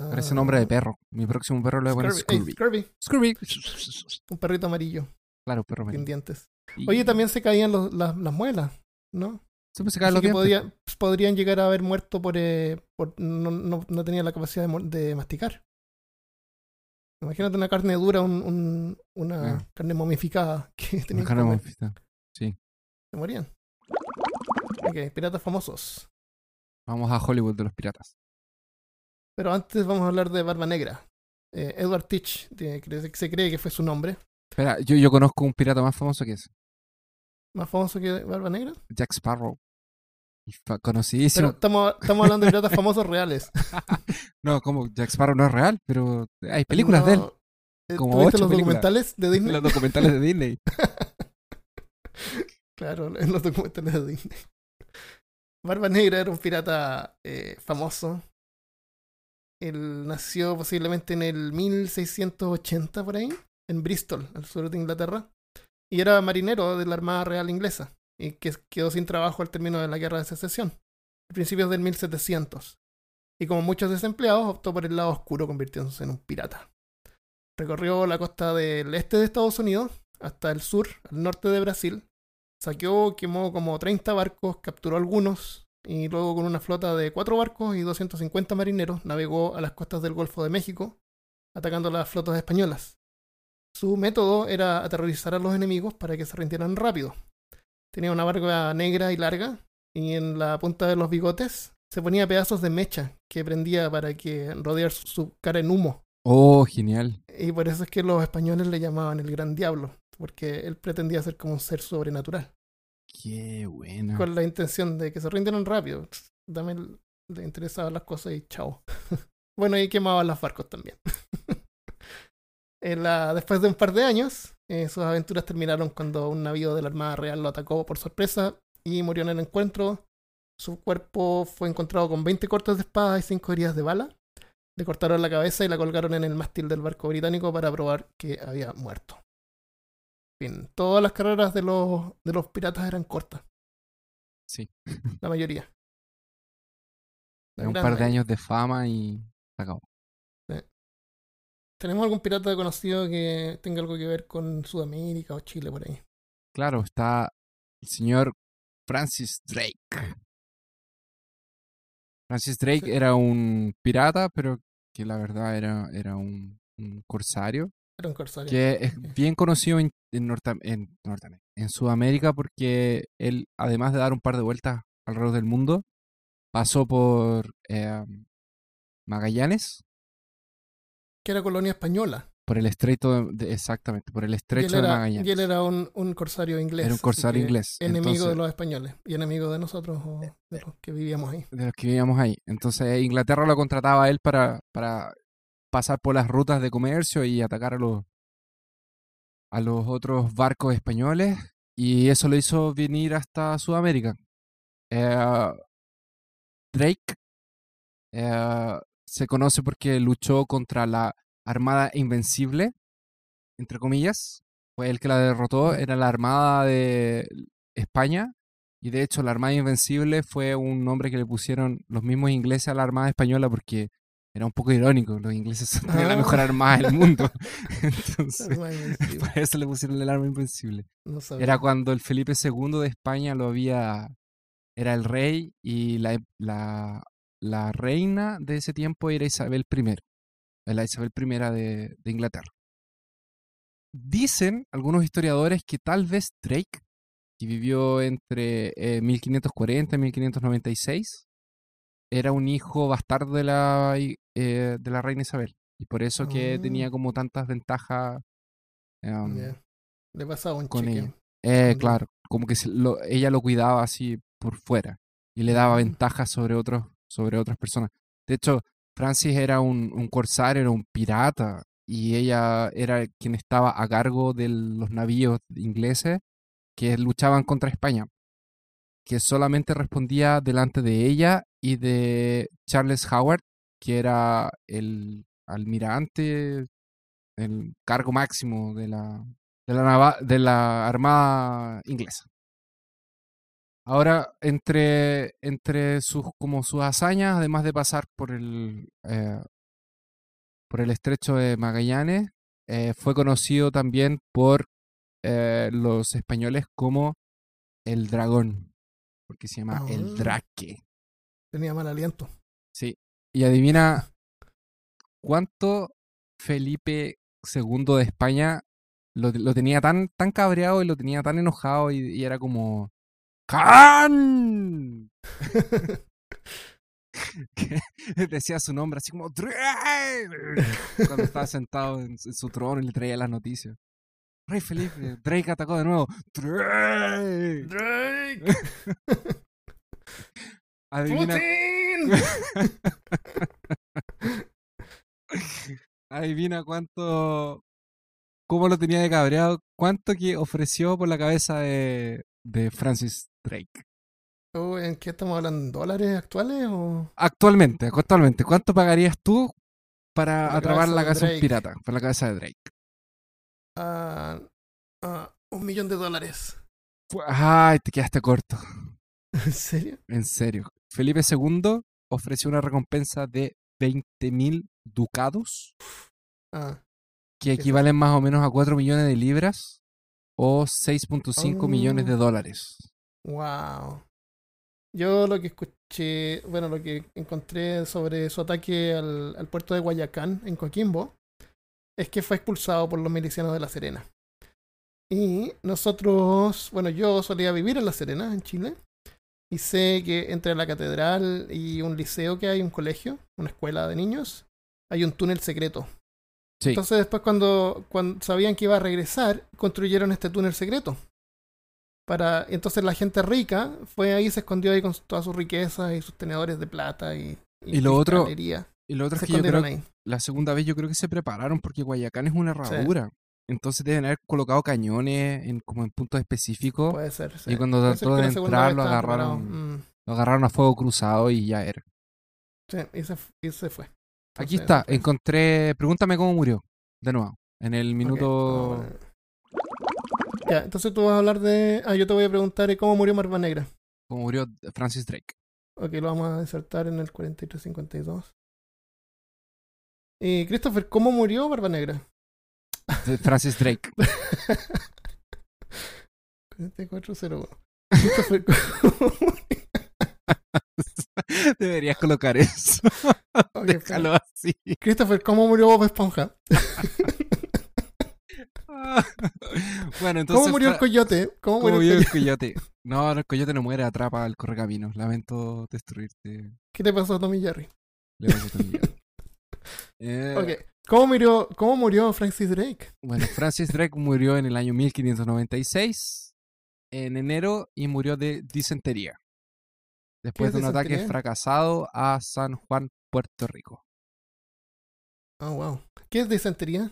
Ah, Parece nombre de perro. Mi próximo perro le voy a poner Scurvy. Scurvy. Scurvy. Scurvy. Un perrito amarillo, Claro, perro sin amarillo. dientes. Y- Oye, también se caían los- las, las muelas, ¿no? Sí, pues se Así los que dientes. podía- podrían llegar a haber muerto por, eh, por no, no, no tenía la capacidad de, masticar. Imagínate una carne dura, un, un- una Ah. carne momificada [laughs] que Una carne mofita. Sí. Se morían. Ok, piratas famosos. Vamos a Hollywood de los piratas. Pero antes vamos a hablar de Barba Negra. Eh, Edward Teach, de- que se cree que fue su nombre. Espera, yo, yo conozco un pirata más famoso que ese. Más famoso que Barba Negra. Jack Sparrow. Fa- Pero Conocidísimo. estamos, estamos hablando de piratas famosos reales. [laughs] No, como Jack Sparrow no es real, pero hay películas de él. Eh, Como ¿Tuviste ocho los películas. documentales de Disney? Los documentales de Disney. [laughs] Claro, en los documentales de Disney. Barba Negra era un pirata eh, famoso. Él nació posiblemente en el 1680 por ahí, en Bristol, al sur de Inglaterra. y era marinero de la Armada Real Inglesa y que quedó sin trabajo al término de la Guerra de Secesión, a principios del 1700. Y como muchos desempleados, optó por el lado oscuro convirtiéndose en un pirata. Recorrió la costa del este de Estados Unidos hasta el sur, al norte de Brasil. Saqueó, quemó como 30 barcos, capturó algunos y luego con una flota de 4 barcos y 250 marineros navegó a las costas del Golfo de México, atacando las flotas españolas. Su método era aterrorizar a los enemigos para que se rindieran rápido. Tenía una barba negra y larga, y en la punta de los bigotes se ponía pedazos de mecha que prendía para que rodear su- su cara en humo. Oh, genial. Y por eso es que los españoles le llamaban el Gran Diablo, porque él pretendía ser como un ser sobrenatural, Qué buena. con la intención de que se rindieran rápido. Dame el- le interesaban las cosas y chao. [laughs] bueno, y quemaban los barcos también. [laughs] En la- después de un par de años, eh, sus aventuras terminaron cuando un navío de la Armada Real lo atacó por sorpresa y murió en el encuentro. Su cuerpo fue encontrado con 20 cortes de espada y 5 heridas de bala. Le cortaron la cabeza y la colgaron en el mástil del barco británico para probar que había muerto. Fin, todas las carreras de los, de los piratas eran cortas, Sí. la mayoría. La Un par de años de fama y se acabó. ¿Tenemos algún pirata conocido que tenga algo que ver con Sudamérica o Chile por ahí? Claro, está el señor Francis Drake. Francis Drake Sí. era un pirata, pero que la verdad era, era un, un corsario, Era un corsario. que es bien conocido en, en, Norte- en Norteamérica, en Sudamérica, porque él, además de dar un par de vueltas alrededor del mundo, pasó por eh, Magallanes, Que era colonia española. por el estrecho, de- de- exactamente, por el estrecho de era, Magallanes. y él era un, un corsario inglés. Era un corsario inglés, Enemigo entonces- de los españoles. Y enemigo de nosotros o de los que vivíamos ahí. de los que vivíamos ahí. Entonces Inglaterra lo contrataba a él para, para pasar por las rutas de comercio y atacar a los, a los otros barcos españoles. Y eso lo hizo venir hasta Sudamérica. Eh, Drake eh, se conoce porque luchó contra la Armada Invencible, entre comillas. Fue el que la derrotó. Era la Armada de España. Y de hecho, la Armada Invencible fue un nombre que le pusieron los mismos ingleses a la Armada Española porque era un poco irónico. Los ingleses son [laughs] tenían la mejor Ah. armada del mundo. [laughs] Entonces, [laughs] por eso le pusieron el arma invencible. No. Era cuando el Felipe II de España lo había. Era el rey y la, la, la reina de ese tiempo era Isabel I. La Isabel I de, de Inglaterra. Dicen algunos historiadores que tal vez Drake, que vivió entre eh, 1540 y 1596, era un hijo bastardo de la, eh, de la reina Isabel. Y por eso que Ah. tenía como tantas ventajas. em. Le pasaba un con cheque. ella. Eh, claro, como que se lo- ella lo cuidaba así por fuera y le daba Mm. ventajas sobre otros, sobre otras personas. De hecho, Francis era un, un corsario, era un pirata y ella era quien estaba a cargo de los navíos ingleses que luchaban contra España, que solamente respondía delante de ella y de Charles Howard, que era el almirante, el cargo máximo de la, de la, de la Armada inglesa. Ahora, entre, entre sus, como sus hazañas, además de pasar por el, eh, por el estrecho de Magallanes, eh, fue conocido también por eh, los españoles como el dragón, porque se llama el Ah. draque. Tenía mal aliento. Sí. Y adivina cuánto Felipe II de España lo, lo tenía tan, tan cabreado y lo tenía tan enojado y, y era como ¡Can! [laughs] [laughs] decía su nombre así como "Drake", cuando estaba sentado en su trono y le traía las noticias. Rey Felipe, Drake atacó de nuevo. Drake. ¡Drake! [laughs] Adivina, ¡Putin! [laughs] adivina cuánto. ¿Cómo lo tenía de cabreado? ¿Cuánto que ofreció por la cabeza de, de Francis Drake? Oh, ¿En qué estamos hablando? ¿En dólares actuales o...? Actualmente, actualmente, ¿cuánto pagarías tú para la atrapar la de un Drake. pirata? Por la cabeza de Drake. Ah, Un millón de dólares. Ay, te quedaste corto. [laughs] ¿En serio? En serio. Felipe II ofreció una recompensa de 20.000 ducados, Ah, que equivalen más o menos a 4 millones de libras o 6.5 millones de Oh. dólares. wow. Yo lo que escuché, bueno, lo que encontré sobre su ataque al, al puerto de Guayacán, en Coquimbo, es que fue expulsado por los milicianos de La Serena. Y nosotros, bueno, yo solía vivir en La Serena, en Chile, y sé que entre la catedral y un liceo que hay, un colegio, una escuela de niños, hay un túnel secreto. Sí. Entonces después cuando, cuando sabían que iba a regresar, construyeron este túnel secreto. Para, entonces la gente rica fue ahí, se escondió ahí con todas sus riquezas y sus tenedores de plata y, Y lo otro-. Y lo otro Se es que yo creo ahí. la segunda vez yo creo que se prepararon porque Guayacán es una herradura. Entonces deben haber colocado cañones en, como en puntos específicos. Puede ser. sí. Y cuando Puede trató de entrar, lo agarraron. Mm, Lo agarraron a fuego cruzado y ya era. sí, y se, y se fue. Aquí está, encontré. Pregúntame cómo murió. De nuevo. En el minuto. Ya, entonces tú vas a hablar de. Ah, yo te voy a preguntar eh, cómo murió Marva Negra. Cómo murió Francis Drake. Ok, lo vamos a insertar en el 4352. Y Christopher, ¿cómo murió Barba Negra? Francis Drake. 4401. Christopher, ¿cómo [laughs] Deberías colocar eso. Ok, Déjalo así. Christopher, ¿cómo murió Bob Esponja? bueno, entonces. ¿Cómo murió el coyote? ¿Cómo ¿Cómo murió el murió coyote? No, el coyote no muere, atrapa al correcaminos. Lamento destruirte. ¿Qué le pasó a Tommy Jerry? Le pasó a tu amiga. Eh. ¿Cómo murió, ¿Cómo murió Francis Drake? Bueno, Francis Drake murió en el año 1596, en enero, y murió de disentería. Después es de un ataque fracasado a San Juan, Puerto Rico. Oh, wow. ¿Qué es disentería?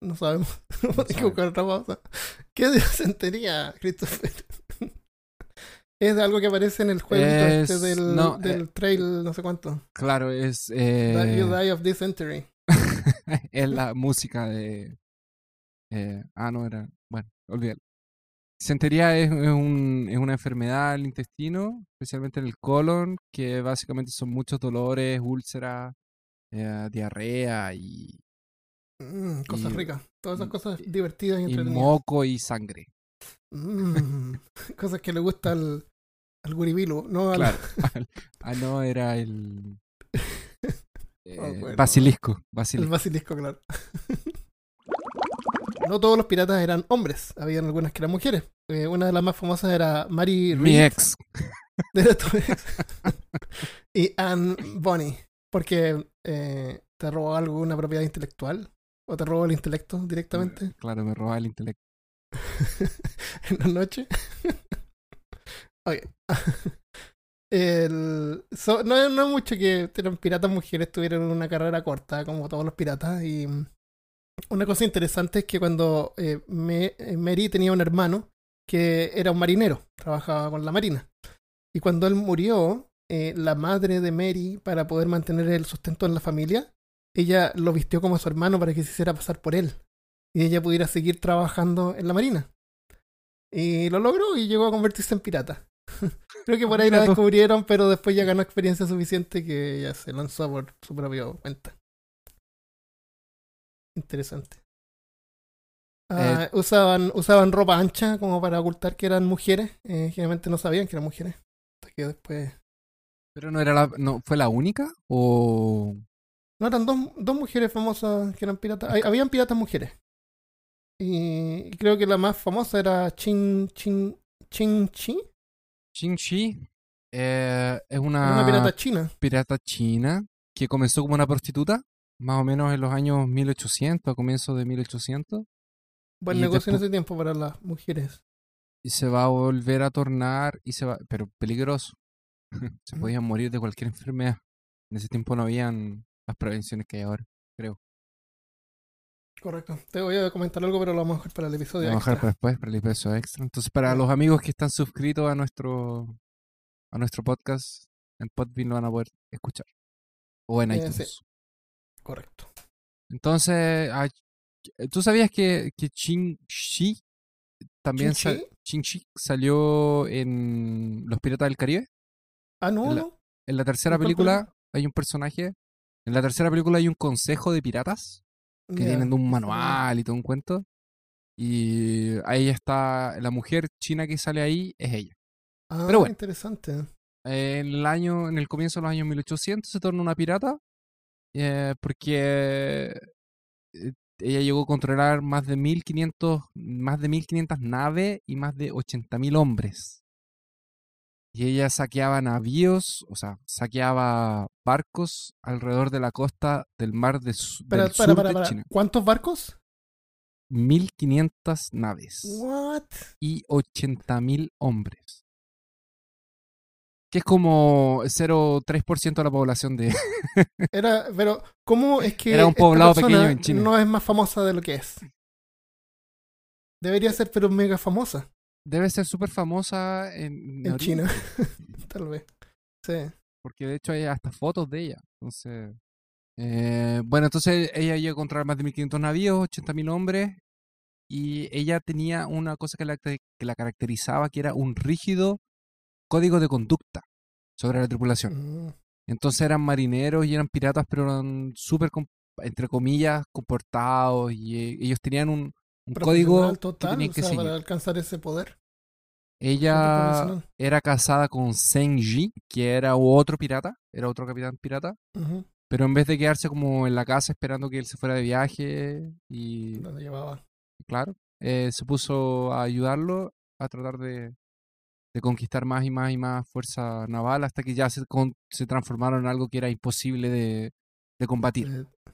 No sabemos. Vamos a tener que sabe. buscar otra pausa. ¿Qué es disentería, Christopher? Es algo que aparece en el juego Es- este del, no, del eh, trail, no sé cuánto. Claro, es, Die- eh, You die of dysentery. [laughs] es la música de... eh, ah, no, era... Bueno, olvídalo. Disentería es, es un- es una enfermedad del intestino, especialmente en el colon, que básicamente son muchos dolores, úlceras, eh, diarrea y, Mm, cosas Y- ricas. Todas esas y- cosas divertidas y y entretenidas. moco y sangre. Mm, [laughs] cosas que le gusta al, al guribilo, no al, Claro. [laughs] ah, no, era el... eh, bueno. basilisco. al basilisco. basilisco, claro. [laughs] no todos los piratas eran hombres, habían algunas que eran mujeres. Eh, una de las más famosas era Mary Mi Read, ex. [laughs] de tu ex. y Anne Bonny, porque eh, te robó alguna propiedad intelectual o te robó el intelecto directamente Claro, me robaba el intelecto. en la noche. Ok. [laughs] El, so- no, no mucho que eran piratas mujeres tuvieron una carrera corta como todos los piratas y mm, una cosa interesante es que cuando eh, Me- eh, Mary tenía un hermano que era un marinero, trabajaba con la marina y cuando él murió eh, la madre de Mary para poder mantener el sustento en la familia ella lo vistió como su hermano para que se hiciera pasar por él y ella pudiera seguir trabajando en la marina y lo logró y llegó a convertirse en pirata. [laughs] Creo que por ahí la descubrieron, pero después ya ganó experiencia suficiente que ya se lanzó por su propia cuenta. Interesante. Ah, usaban, usaban ropa ancha como para ocultar que eran mujeres. Eh, generalmente no sabían que eran mujeres. Hasta que después. Pero no era la, no, ¿fue la única? ¿O No, eran dos, dos mujeres famosas que eran piratas. Hay- habían piratas mujeres. Y, y creo que la más famosa era Chin Chin Chin Chi. Qing Shi? Eh, es una, pirata china. pirata china que comenzó como una prostituta, más o menos en los años 1800, a comienzos de 1800, Buen negocio en ese tiempo para las mujeres. y se va a volver a tornar, y se va, pero peligroso. [laughs] se podían morir de cualquier enfermedad. En ese tiempo no habían las prevenciones que hay ahora, creo. Correcto. Te voy a comentar algo, pero lo vamos a dejar para el episodio. Vamos a dejar extra. para después, para el peso extra. Entonces, para los amigos que están suscritos a nuestro a nuestro podcast, en Podbean lo van a poder escuchar. O en Eh, iTunes. sí. Correcto. Entonces, ah, ¿tú sabías que, que Qing Shi también ¿Chin-Chi? sa- Chin-Chi salió en Los Piratas del Caribe. Ah, no, En la-. En la tercera ¿En cuál película hay un personaje. En la tercera película hay un consejo de piratas que Ya, tienen de un manual y todo un cuento. Y ahí está la mujer china que sale ahí, es ella. Ah, Pero bueno. interesante. En el año, en el comienzo de los años 1800 se torna una pirata eh, porque eh, ella llegó a controlar más de 1500, más de 1500 naves y más de 80.000 hombres. Y ella saqueaba navíos, o sea, saqueaba barcos alrededor de la costa del mar de su- Para, del para, sur para, de. China. ¿Cuántos barcos? 1500 naves What? y 80.000 hombres. Que es como 0,3% de la población de... [laughs] Era, pero, ¿cómo es que Era un poblado pequeño en China. no es más famosa de lo que es? Debería ser, pero mega famosa Debe ser súper famosa en, China. [laughs] Tal vez. Sí. Porque de hecho hay hasta fotos de ella. Entonces... eh, bueno, entonces ella llegó a controlar más de 1500 navíos, 80.000 hombres. Y ella tenía una cosa que la, que la caracterizaba, que era un rígido código de conducta sobre la tripulación. Mm. Entonces eran marineros y eran piratas, pero eran súper, entre comillas, comportados y eh, ellos tenían un, un código que total, tenían o que sea, para alcanzar ese poder. Ella era casada con Senji, que era otro pirata, era otro capitán pirata, pero en vez de quedarse como en la casa esperando que él se fuera de viaje y, Lo llevaba. claro, eh, se puso a ayudarlo a tratar de, de conquistar más y más y más fuerza naval hasta que ya se, con- se transformaron en algo que era imposible de, de combatir. Eh,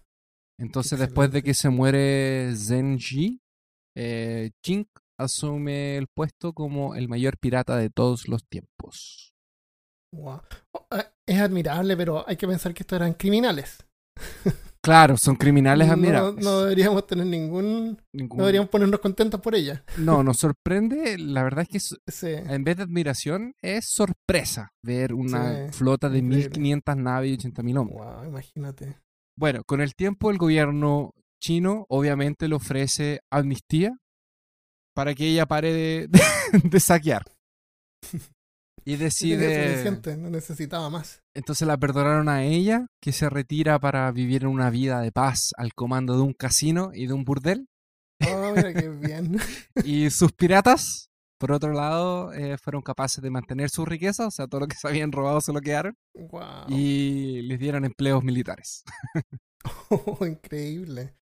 Entonces, después de que se muere Zenji, eh, Chink asume el puesto como el mayor pirata de todos los tiempos. Wow. Oh, eh, Es admirable, pero hay que pensar que estos eran criminales. [laughs] Claro, son criminales admirables. no deberíamos tener ningún. Ningún- No deberíamos ponernos contentos por ella. no, nos [laughs] sorprende. La verdad es que Sí. en vez de admiración, es sorpresa ver una Sí, flota de increíble. 1500 naves y 80.000 hombres. Wow, imagínate. Bueno, con el tiempo el gobierno chino obviamente le ofrece amnistía para que ella pare de, [laughs] de saquear. Y decide... no necesitaba más. Entonces la perdonaron a ella, que se retira para vivir en una vida de paz al comando de un casino y de un burdel. Oh, mira qué bien. [laughs] Y sus piratas, por otro lado, eh, fueron capaces de mantener su riqueza, o sea, todo lo que se habían robado se lo quedaron, Wow. y les dieron empleos militares. [laughs] [laughs] increíble.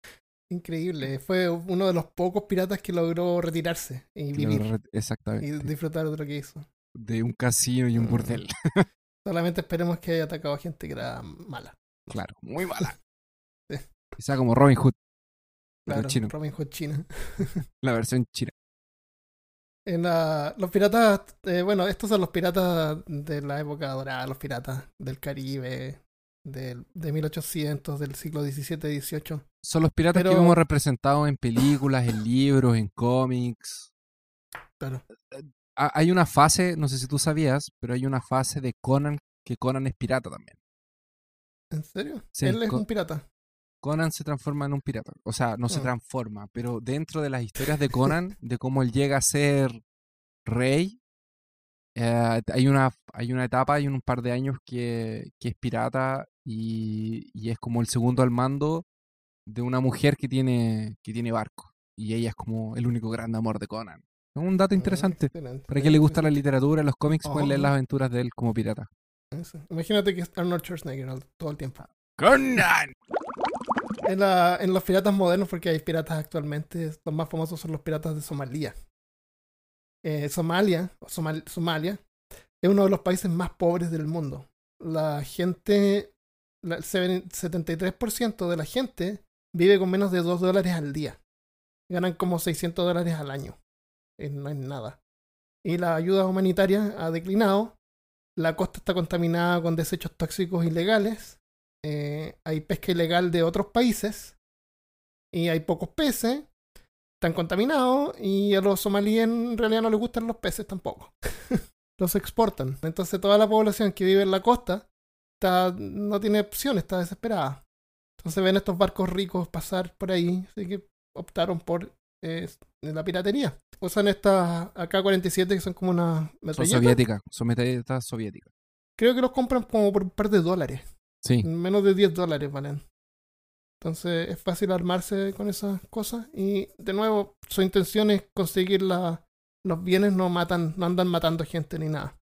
Increíble. Fue uno de los pocos piratas que logró retirarse y vivir. Claro, Y Exactamente. disfrutar de lo que hizo. De un casino y un Mm. burdel. [laughs] Solamente esperemos que haya atacado a gente que era mala. Claro, muy mala. [laughs] Sí. Quizá como Robin Hood, pero Claro, chino, Robin Hood China. la versión china. En la- los piratas, eh, bueno, estos son los piratas de la época dorada, los piratas del Caribe, del, de 1800, del siglo XVII, XVIII. Son los piratas que vemos representados en películas, en libros, en cómics. Claro. Ha- Hay una fase, no sé si tú sabías, pero hay una fase de Conan que Conan es pirata también. ¿En serio? Sí, Él es un pirata. Conan se transforma en un pirata. O sea, no se Ah. transforma, pero dentro de las historias de Conan, de cómo él llega a ser rey, eh, hay, una, hay una etapa, hay un par de años que, que es pirata y, y es como el segundo al mando de una mujer que tiene, que tiene barco. Y ella es como el único gran amor de Conan. Es un dato Ah, interesante. excelente, Para quien le gusta la literatura, los cómics, pueden leer las aventuras de él como pirata. Eso. Imagínate que es Arnold Schwarzenegger todo el tiempo. ¡Conan! En, la, en los piratas modernos, porque hay piratas actualmente, los más famosos son los piratas de Somalia. Eh, Somalia, o Somal- Somalia, es uno de los países más pobres del mundo. La gente, el seven- 73% de la gente vive con menos de 2 dólares al día. Ganan como 600 dólares al año. Eh, no es nada. Y la ayuda humanitaria ha declinado. La costa está contaminada con desechos tóxicos ilegales eh, hay pesca ilegal de otros países y hay pocos peces, están contaminados y a los somalíes en realidad no les gustan los peces tampoco. [laughs] los exportan. Entonces toda la población que vive en la costa está, no tiene opción, está desesperada. Entonces ven estos barcos ricos pasar por ahí, así que optaron por es la piratería. Usan estas AK-47 que son como una Son metralletas. soviéticas, son metralletas soviéticas. Creo que los compran como por un par de dólares. Sí. Menos de 10 dólares valen. Entonces es fácil armarse con esas cosas. Y de nuevo, su intención es conseguir la- los bienes, no matan, no andan matando gente ni nada.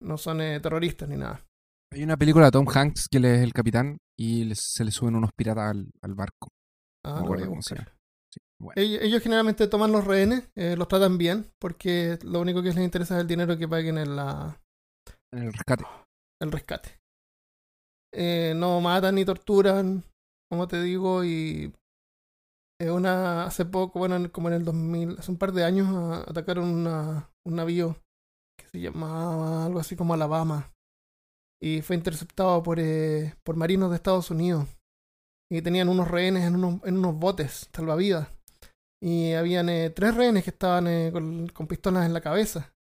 No son eh, terroristas ni nada. Hay una película de Tom Hanks que él es el capitán y les- se le suben unos piratas al, al barco. Ah, No. Sí, bueno. Ellos, ellos generalmente toman los rehenes, eh, los tratan bien, porque lo único que les interesa es el dinero que paguen en la, En el rescate. [gasps] el rescate. Eh, no matan ni torturan, como te digo, y una hace poco, bueno, en- como en el 2000, hace un par de años, a- atacaron una- un navío que se llamaba algo así como Alabama y fue interceptado por, eh, por marinos de Estados Unidos y tenían unos rehenes en unos, en unos botes salvavidas y habían eh, tres rehenes que estaban eh, con, pistolas en la cabeza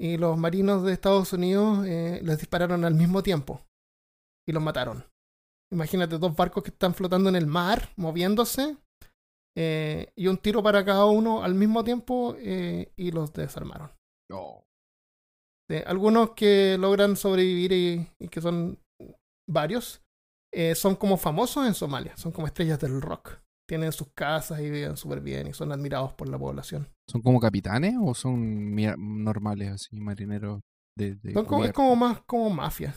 y los marinos de Estados Unidos les dispararon al mismo tiempo y los mataron. Imagínate dos barcos que están flotando en el mar, moviéndose, y un tiro para cada uno al mismo tiempo y los desarmaron. Oh. Eh, algunos que logran sobrevivir y, y que son varios, eh, son como famosos en Somalia, son como estrellas del rock. Tienen sus casas y viven súper bien y son admirados por la población. ¿Son como capitanes o son normales, así, marineros de, de Son como, es como más como mafia.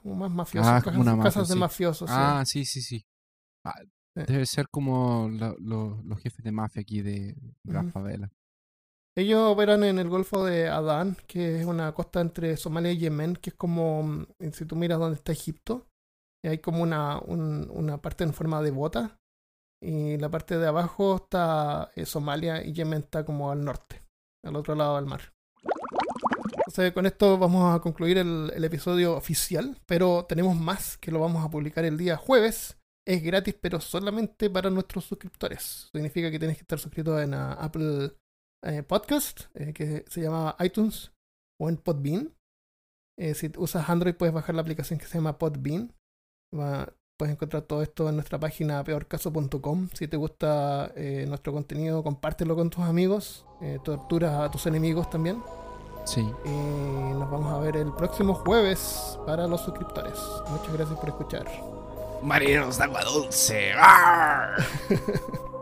Como más mafiosos. Ah, casas, como una mafia, casas de sí. mafiosos. sí. Ah, sí, sí, sí. Ah, Sí. Debe ser como lo- lo- los jefes de mafia aquí de, de la Ujú. favela. Ellos operan en el Golfo de Adán, que es una costa entre Somalia y Yemen, que es como, mm, si tú miras donde está Egipto, hay como una, un- una parte en forma de bota, y la parte de abajo está eh, Somalia y Yemen está como al norte, al otro lado del mar. Entonces, con esto vamos a concluir el, el episodio oficial, pero tenemos más que lo vamos a publicar el día jueves. Es gratis, pero solamente para nuestros suscriptores. Significa que tienes que estar suscrito en Apple eh, Podcast, eh, que se llama iTunes, o en Podbean. Eh, si usas Android puedes bajar la aplicación que se llama Podbean. Va- puedes encontrar todo esto en nuestra página peorcaso.com. Si te gusta eh, nuestro contenido, compártelo con tus amigos. Eh, tortura a tus enemigos también. Sí. Y nos vamos a ver el próximo jueves para los suscriptores. Muchas gracias por escuchar. Marineros de agua dulce. ¡Arr! [laughs]